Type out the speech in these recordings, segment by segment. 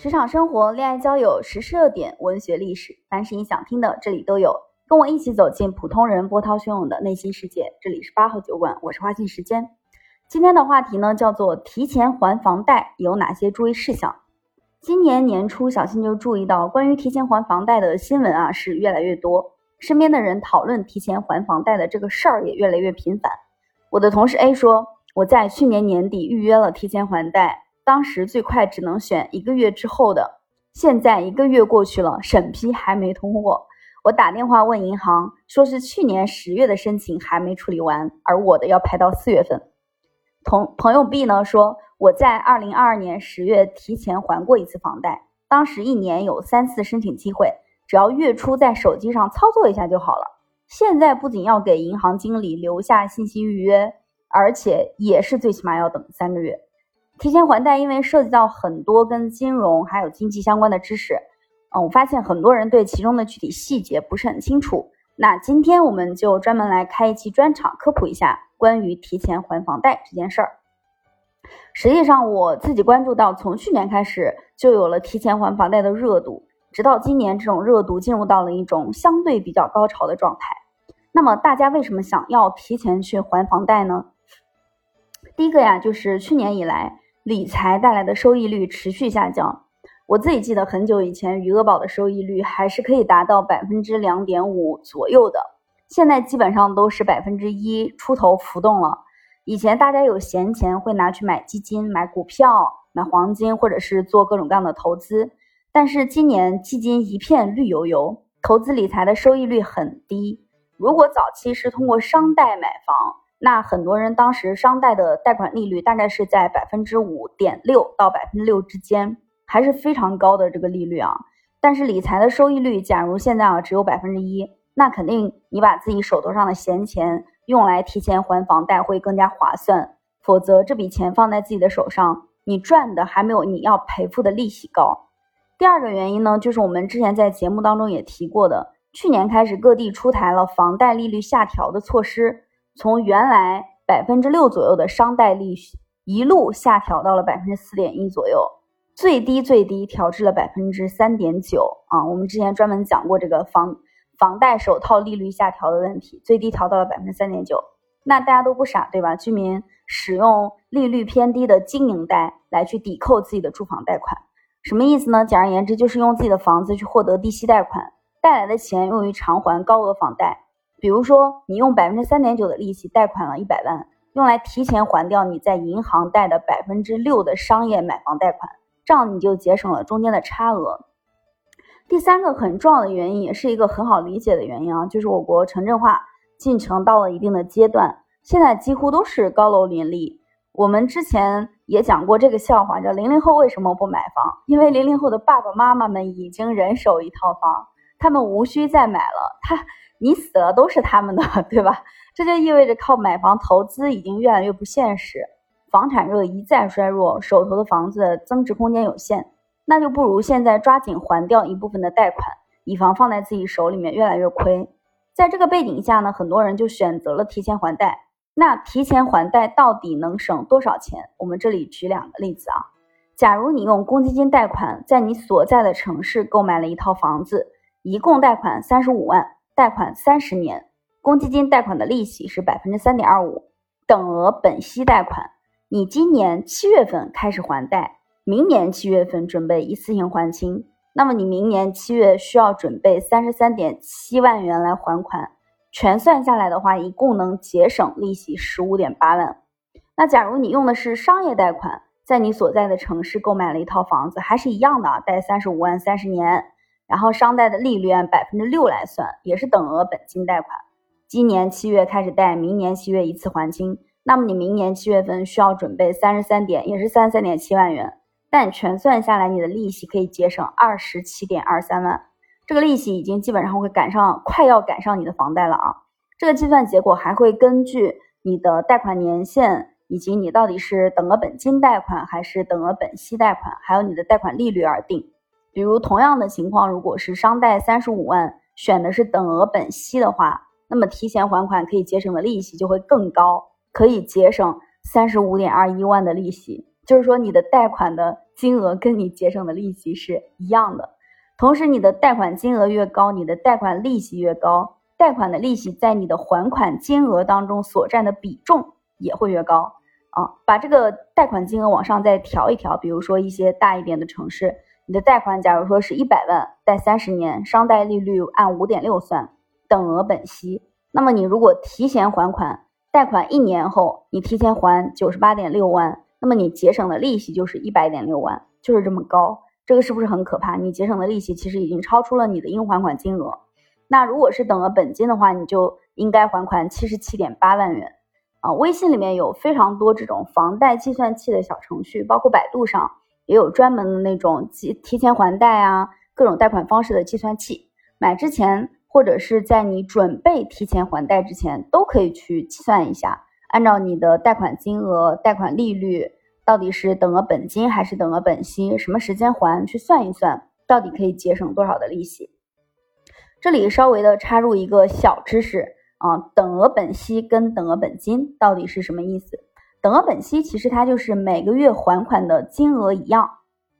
职场生活、恋爱交友、时事热点、文学历史，凡是你想听的，这里都有。跟我一起走进普通人波涛汹涌的内心世界。这里是八号酒馆，我是花信时间。今天的话题呢，叫做提前还房贷有哪些注意事项？今年年初，小新就注意到关于提前还房贷的新闻啊是越来越多，身边的人讨论提前还房贷的这个事儿也越来越频繁。我的同事 A 说，我在去年年底预约了提前还贷。当时最快只能选一个月之后的，现在一个月过去了，审批还没通过。我打电话问银行，说是去年十月的申请还没处理完，而我的要排到四月份。同朋友 B 呢说，我在二零二二年十月提前还过一次房贷，当时一年有三次申请机会，只要月初在手机上操作一下就好了。现在不仅要给银行经理留下信息预约，而且也是最起码要等三个月。提前还贷，因为涉及到很多跟金融还有经济相关的知识，嗯，我发现很多人对其中的具体细节不是很清楚。那今天我们就专门来开一期专场，科普一下关于提前还房贷这件事儿。实际上，我自己关注到，从去年开始就有了提前还房贷的热度，直到今年，这种热度进入到了一种相对比较高潮的状态。那么，大家为什么想要提前去还房贷呢？第一个呀，就是去年以来。理财带来的收益率持续下降，我自己记得很久以前余额宝的收益率还是可以达到百分之两点五左右的，现在基本上都是百分之一出头浮动了。以前大家有闲钱会拿去买基金、买股票、买黄金，或者是做各种各样的投资，但是今年基金一片绿油油，投资理财的收益率很低。如果早期是通过商贷买房，那很多人当时商贷的贷款利率大概是在百分之五点六到百分之六之间，还是非常高的这个利率啊。但是理财的收益率，假如现在啊只有百分之一，那肯定你把自己手头上的闲钱用来提前还房贷会更加划算。否则这笔钱放在自己的手上，你赚的还没有你要赔付的利息高。第二个原因呢，就是我们之前在节目当中也提过的，去年开始各地出台了房贷利率下调的措施。从原来百分之六左右的商贷利息，一路下调到了百分之四点一左右，最低最低调至了百分之三点九啊！我们之前专门讲过这个房房贷首套利率下调的问题，最低调到了百分之三点九。那大家都不傻对吧？居民使用利率偏低的经营贷来去抵扣自己的住房贷款，什么意思呢？简而言之，就是用自己的房子去获得低息贷款，带来的钱用于偿还高额房贷。比如说，你用百分之三点九的利息贷款了一百万，用来提前还掉你在银行贷的百分之六的商业买房贷款，这样你就节省了中间的差额。第三个很重要的原因，也是一个很好理解的原因啊，就是我国城镇化进程到了一定的阶段，现在几乎都是高楼林立。我们之前也讲过这个笑话，叫零零后为什么不买房？因为零零后的爸爸妈妈们已经人手一套房，他们无需再买了。他。你死了都是他们的，对吧？这就意味着靠买房投资已经越来越不现实，房产热一再衰弱，手头的房子增值空间有限，那就不如现在抓紧还掉一部分的贷款，以防放在自己手里面越来越亏。在这个背景下呢，很多人就选择了提前还贷。那提前还贷到底能省多少钱？我们这里举两个例子啊。假如你用公积金贷款在你所在的城市购买了一套房子，一共贷款三十五万。贷款三十年，公积金贷款的利息是百分之三点二五，等额本息贷款。你今年七月份开始还贷，明年七月份准备一次性还清，那么你明年七月需要准备三十三点七万元来还款，全算下来的话，一共能节省利息十五点八万。那假如你用的是商业贷款，在你所在的城市购买了一套房子，还是一样的，贷三十五万三十年。然后商贷的利率按百分之六来算，也是等额本金贷款。今年七月开始贷，明年七月一次还清。那么你明年七月份需要准备三十三点，也是三十三点七万元。但全算下来，你的利息可以节省二十七点二三万。这个利息已经基本上会赶上，快要赶上你的房贷了啊！这个计算结果还会根据你的贷款年限，以及你到底是等额本金贷款还是等额本息贷款，还有你的贷款利率而定。比如同样的情况，如果是商贷三十五万，选的是等额本息的话，那么提前还款可以节省的利息就会更高，可以节省三十五点二一万的利息。就是说你的贷款的金额跟你节省的利息是一样的。同时，你的贷款金额越高，你的贷款利息越高，贷款的利息在你的还款金额当中所占的比重也会越高啊。把这个贷款金额往上再调一调，比如说一些大一点的城市，你的贷款假如说是一百万，贷三十年，商贷利率按五点六算，等额本息。那么你如果提前还款，贷款一年后你提前还九十八点六万，那么你节省的利息就是一百点六万，就是这么高。这个是不是很可怕？你节省的利息其实已经超出了你的应还款金额。那如果是等额本金的话，你就应该还款七十七点八万元啊。微信里面有非常多这种房贷计算器的小程序，包括百度上也有专门的那种提提前还贷啊，各种贷款方式的计算器。买之前或者是在你准备提前还贷之前，都可以去计算一下，按照你的贷款金额、贷款利率。到底是等额本金还是等额本息？什么时间还？去算一算，到底可以节省多少的利息？这里稍微的插入一个小知识啊，等额本息跟等额本金到底是什么意思？等额本息其实它就是每个月还款的金额一样，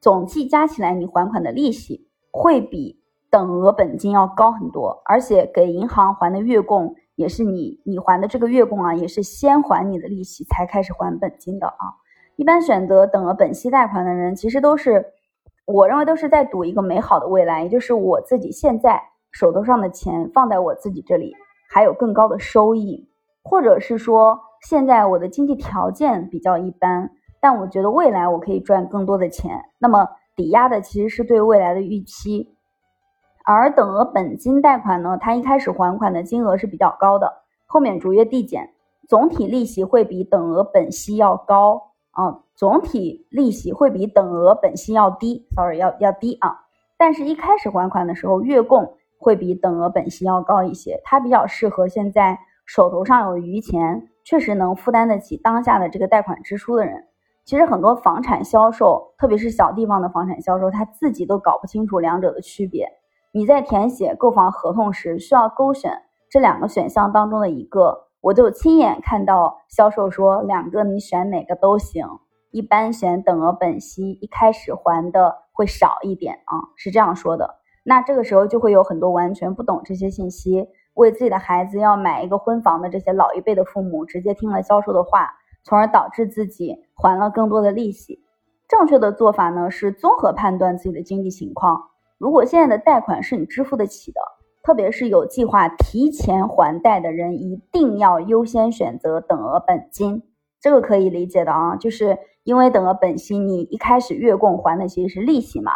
总计加起来你还款的利息会比等额本金要高很多，而且给银行还的月供也是你你还的这个月供啊，也是先还你的利息才开始还本金的啊。一般选择等额本息贷款的人，其实都是，我认为都是在赌一个美好的未来，也就是我自己现在手头上的钱放在我自己这里，还有更高的收益，或者是说现在我的经济条件比较一般，但我觉得未来我可以赚更多的钱，那么抵押的其实是对未来的预期，而等额本金贷款呢，它一开始还款的金额是比较高的，后面逐月递减，总体利息会比等额本息要高。啊，总体利息会比等额本息要低，sorry，要要低啊。但是，一开始还款的时候，月供会比等额本息要高一些。它比较适合现在手头上有余钱，确实能负担得起当下的这个贷款支出的人。其实，很多房产销售，特别是小地方的房产销售，他自己都搞不清楚两者的区别。你在填写购房合同时，需要勾选这两个选项当中的一个。我就亲眼看到销售说，两个你选哪个都行，一般选等额本息，一开始还的会少一点啊，是这样说的。那这个时候就会有很多完全不懂这些信息，为自己的孩子要买一个婚房的这些老一辈的父母，直接听了销售的话，从而导致自己还了更多的利息。正确的做法呢是综合判断自己的经济情况，如果现在的贷款是你支付得起的。特别是有计划提前还贷的人，一定要优先选择等额本金，这个可以理解的啊，就是因为等额本息，你一开始月供还的其实是利息嘛。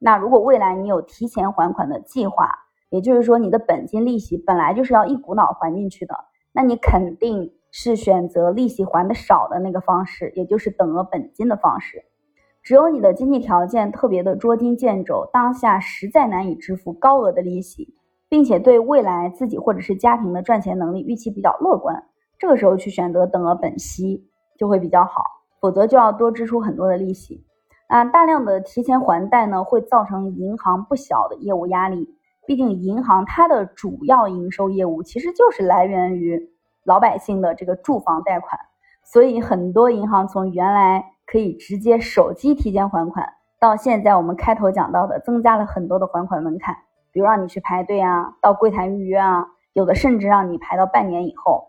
那如果未来你有提前还款的计划，也就是说你的本金利息本来就是要一股脑还进去的，那你肯定是选择利息还的少的那个方式，也就是等额本金的方式。只有你的经济条件特别的捉襟见肘，当下实在难以支付高额的利息。并且对未来自己或者是家庭的赚钱能力预期比较乐观，这个时候去选择等额本息就会比较好，否则就要多支出很多的利息。啊，大量的提前还贷呢，会造成银行不小的业务压力。毕竟银行它的主要营收业务其实就是来源于老百姓的这个住房贷款，所以很多银行从原来可以直接手机提前还款，到现在我们开头讲到的增加了很多的还款门槛。比如让你去排队啊，到柜台预约啊，有的甚至让你排到半年以后。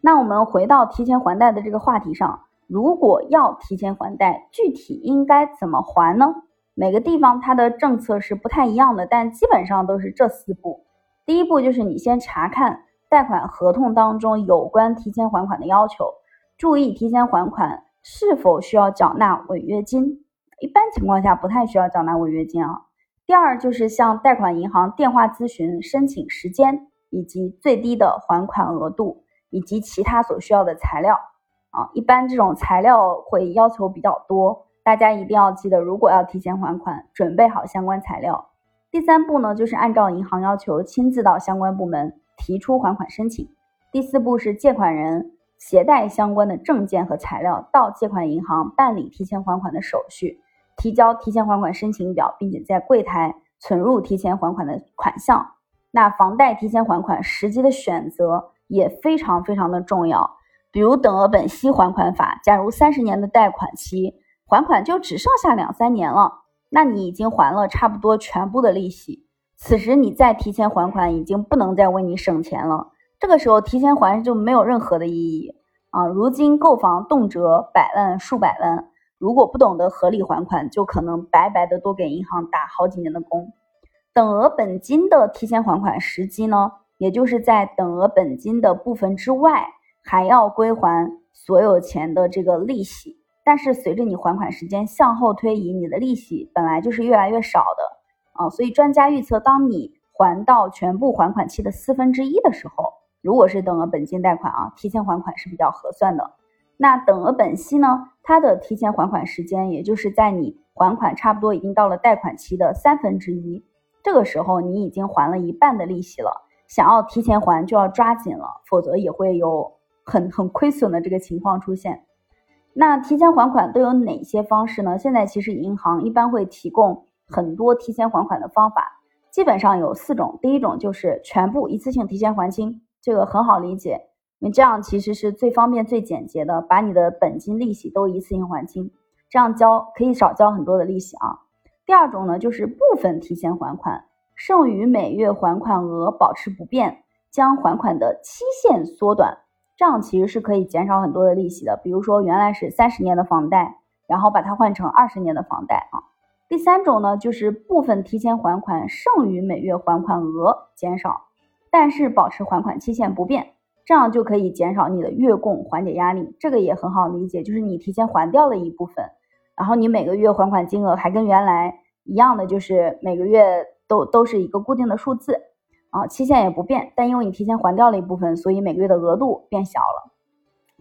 那我们回到提前还贷的这个话题上，如果要提前还贷，具体应该怎么还呢？每个地方它的政策是不太一样的，但基本上都是这四步。第一步就是你先查看贷款合同当中有关提前还款的要求，注意提前还款是否需要缴纳违约金。一般情况下不太需要缴纳违约金啊。第二就是向贷款银行电话咨询申请时间，以及最低的还款额度，以及其他所需要的材料啊。一般这种材料会要求比较多，大家一定要记得，如果要提前还款，准备好相关材料。第三步呢，就是按照银行要求，亲自到相关部门提出还款申请。第四步是借款人携带相关的证件和材料到借款银行办理提前还款的手续。提交提前还款申请表，并且在柜台存入提前还款的款项。那房贷提前还款时机的选择也非常非常的重要。比如等额本息还款法，假如三十年的贷款期，还款就只剩下两三年了，那你已经还了差不多全部的利息，此时你再提前还款，已经不能再为你省钱了。这个时候提前还就没有任何的意义啊！如今购房动辄百万、数百万，如果不懂得合理还款，就可能白白的多给银行打好几年的工。等额本金的提前还款时机呢，也就是在等额本金的部分之外，还要归还所有钱的这个利息。但是随着你还款时间向后推移，你的利息本来就是越来越少的啊，所以专家预测，当你还到全部还款期的四分之一的时候。如果是等额本金贷款啊，提前还款是比较合算的。那等额本息呢？它的提前还款时间，也就是在你还款差不多已经到了贷款期的三分之一，这个时候你已经还了一半的利息了，想要提前还就要抓紧了，否则也会有很很亏损的这个情况出现。那提前还款都有哪些方式呢？现在其实银行一般会提供很多提前还款的方法，基本上有四种。第一种就是全部一次性提前还清。这个很好理解，因为这样其实是最方便、最简洁的，把你的本金、利息都一次性还清，这样交可以少交很多的利息啊。第二种呢，就是部分提前还款，剩余每月还款额保持不变，将还款的期限缩短，这样其实是可以减少很多的利息的。比如说原来是三十年的房贷，然后把它换成二十年的房贷啊。第三种呢，就是部分提前还款，剩余每月还款额减少。但是保持还款期限不变，这样就可以减少你的月供，缓解压力。这个也很好理解，就是你提前还掉了一部分，然后你每个月还款金额还跟原来一样的，就是每个月都都是一个固定的数字啊，期限也不变。但因为你提前还掉了一部分，所以每个月的额度变小了。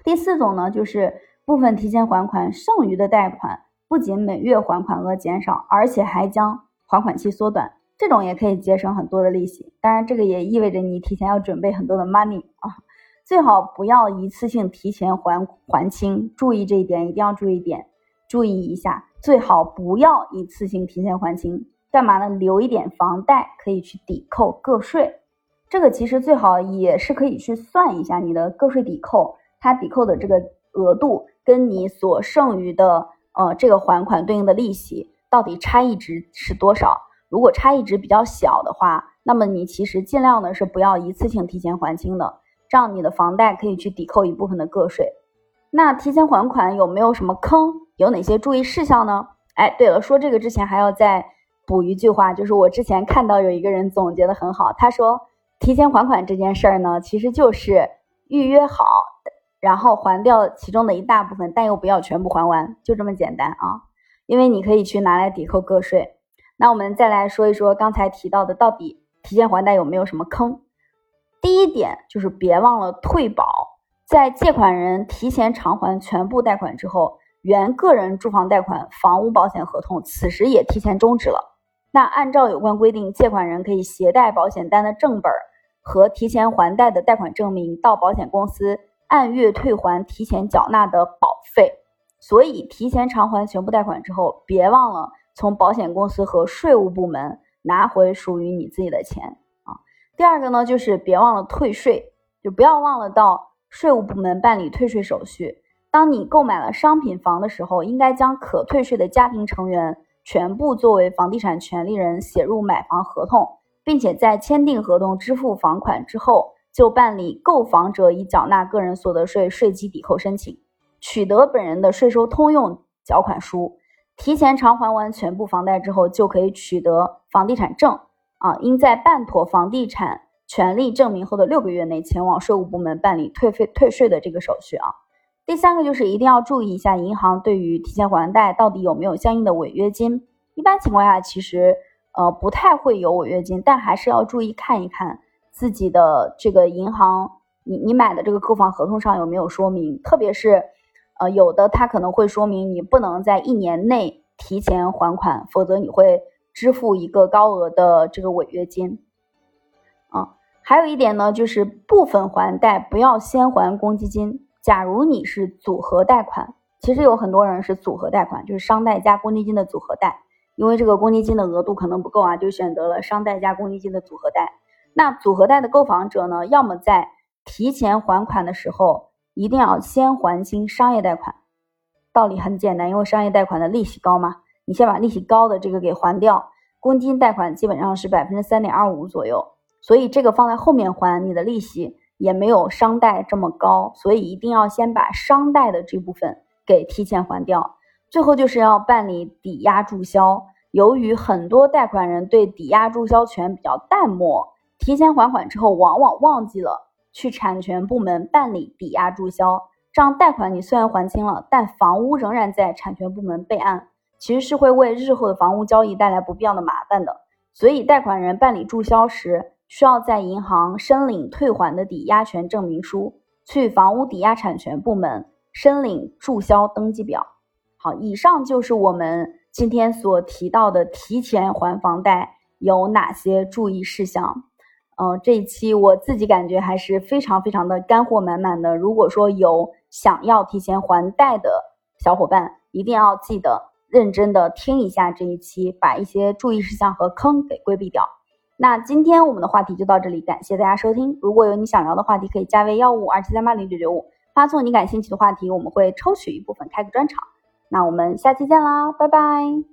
第四种呢，就是部分提前还款，剩余的贷款不仅每月还款额减少，而且还将还款期缩短。这种也可以节省很多的利息，当然这个也意味着你提前要准备很多的 money 啊，最好不要一次性提前还还清，注意这一点，一定要注意点，注意一下，最好不要一次性提前还清，干嘛呢？留一点房贷可以去抵扣个税，这个其实最好也是可以去算一下你的个税抵扣，它抵扣的这个额度跟你所剩余的呃这个还款对应的利息到底差异值是多少。如果差异值比较小的话，那么你其实尽量的是不要一次性提前还清的，这样你的房贷可以去抵扣一部分的个税。那提前还款有没有什么坑？有哪些注意事项呢？哎，对了，说这个之前还要再补一句话，就是我之前看到有一个人总结的很好，他说提前还款这件事儿呢，其实就是预约好，然后还掉其中的一大部分，但又不要全部还完，就这么简单啊，因为你可以去拿来抵扣个税。那我们再来说一说刚才提到的，到底提前还贷有没有什么坑？第一点就是别忘了退保，在借款人提前偿还全部贷款之后，原个人住房贷款房屋保险合同此时也提前终止了。那按照有关规定，借款人可以携带保险单的正本和提前还贷的贷款证明到保险公司按月退还提前缴纳的保费。所以提前偿还全部贷款之后，别忘了。从保险公司和税务部门拿回属于你自己的钱啊。第二个呢，就是别忘了退税，就不要忘了到税务部门办理退税手续。当你购买了商品房的时候，应该将可退税的家庭成员全部作为房地产权利人写入买房合同，并且在签订合同、支付房款之后，就办理购房者已缴纳个人所得税税基抵扣申请，取得本人的税收通用缴款书。提前偿还完全部房贷之后，就可以取得房地产证啊。应在办妥房地产权利证明后的六个月内，前往税务部门办理退费退税的这个手续啊。第三个就是一定要注意一下，银行对于提前还贷到底有没有相应的违约金？一般情况下，其实呃不太会有违约金，但还是要注意看一看自己的这个银行，你你买的这个购房合同上有没有说明，特别是。呃，有的它可能会说明你不能在一年内提前还款，否则你会支付一个高额的这个违约金。啊，还有一点呢，就是部分还贷不要先还公积金。假如你是组合贷款，其实有很多人是组合贷款，就是商贷加公积金的组合贷，因为这个公积金的额度可能不够啊，就选择了商贷加公积金的组合贷。那组合贷的购房者呢，要么在提前还款的时候。一定要先还清商业贷款。道理很简单，因为商业贷款的利息高嘛，你先把利息高的这个给还掉。公积金贷款基本上是百分之三点二五左右，所以这个放在后面还，你的利息也没有商贷这么高，所以一定要先把商贷的这部分给提前还掉。最后就是要办理抵押注销。由于很多贷款人对抵押注销权比较淡漠，提前还款之后，往往忘记了去产权部门办理抵押注销，这样贷款你虽然还清了，但房屋仍然在产权部门备案。其实是会为日后的房屋交易带来不必要的麻烦的，所以贷款人办理注销时，需要在银行申领退还的抵押权证明书，去房屋抵押产权部门申领注销登记表。好，以上就是我们今天所提到的提前还房贷有哪些注意事项。嗯，这一期我自己感觉还是非常非常的干货满满的。如果说有想要提前还贷的小伙伴，一定要记得。认真的听一下这一期，把一些注意事项和坑给规避掉。那今天我们的话题就到这里，感谢大家收听。如果有你想聊的话题，可以加微幺五二七三八零九九五，发送你感兴趣的话题，我们会抽取一部分开个专场。那我们下期见啦，拜拜。